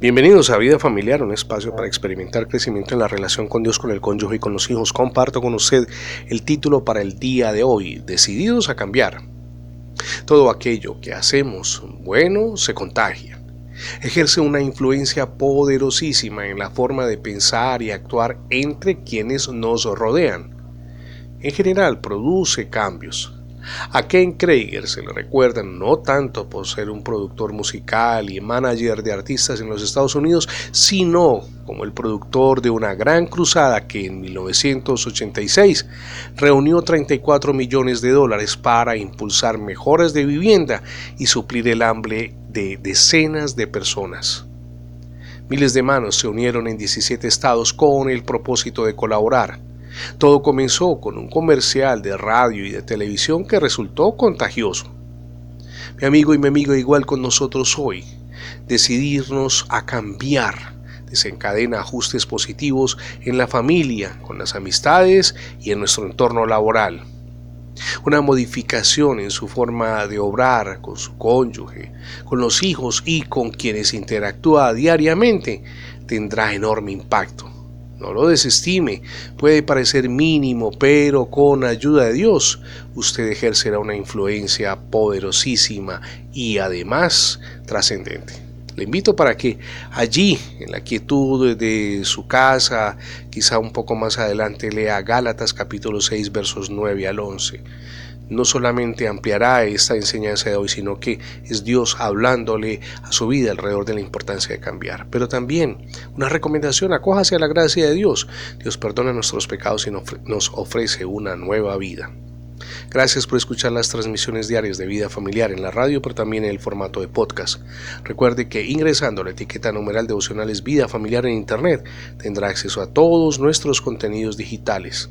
Bienvenidos a Vida Familiar, un espacio para experimentar crecimiento en la relación con Dios, con el cónyuge y con los hijos. Comparto con usted el título para el día de hoy, Decididos a cambiar. Todo aquello que hacemos bueno se contagia. Ejerce una influencia poderosísima en la forma de pensar y actuar entre quienes nos rodean. En general produce cambios, a Ken Krager se le recuerda no tanto por ser un productor musical y manager de artistas en los Estados Unidos, sino como el productor de una gran cruzada que en 1986 reunió 34 millones de dólares para impulsar mejoras de vivienda y suplir el hambre de decenas de personas. Miles de manos se unieron en 17 estados con el propósito de colaborar. Todo comenzó con un comercial de radio y de televisión que resultó contagioso. Mi amigo y mi amigo igual con nosotros hoy, decidirnos a cambiar desencadena ajustes positivos en la familia, con las amistades y en nuestro entorno laboral. Una modificación en su forma de obrar con su cónyuge, con los hijos y con quienes interactúa diariamente tendrá enorme impacto. No lo desestime, puede parecer mínimo, pero con ayuda de Dios usted ejercerá una influencia poderosísima y además trascendente. Le invito para que allí, en la quietud de su casa, quizá un poco más adelante, lea Gálatas capítulo 6 versos 9 al 11 no solamente ampliará esta enseñanza de hoy, sino que es Dios hablándole a su vida alrededor de la importancia de cambiar. Pero también una recomendación, acójase a la gracia de Dios. Dios perdona nuestros pecados y nos ofrece una nueva vida. Gracias por escuchar las transmisiones diarias de vida familiar en la radio, pero también en el formato de podcast. Recuerde que ingresando a la etiqueta numeral devocionales Vida Familiar en Internet tendrá acceso a todos nuestros contenidos digitales.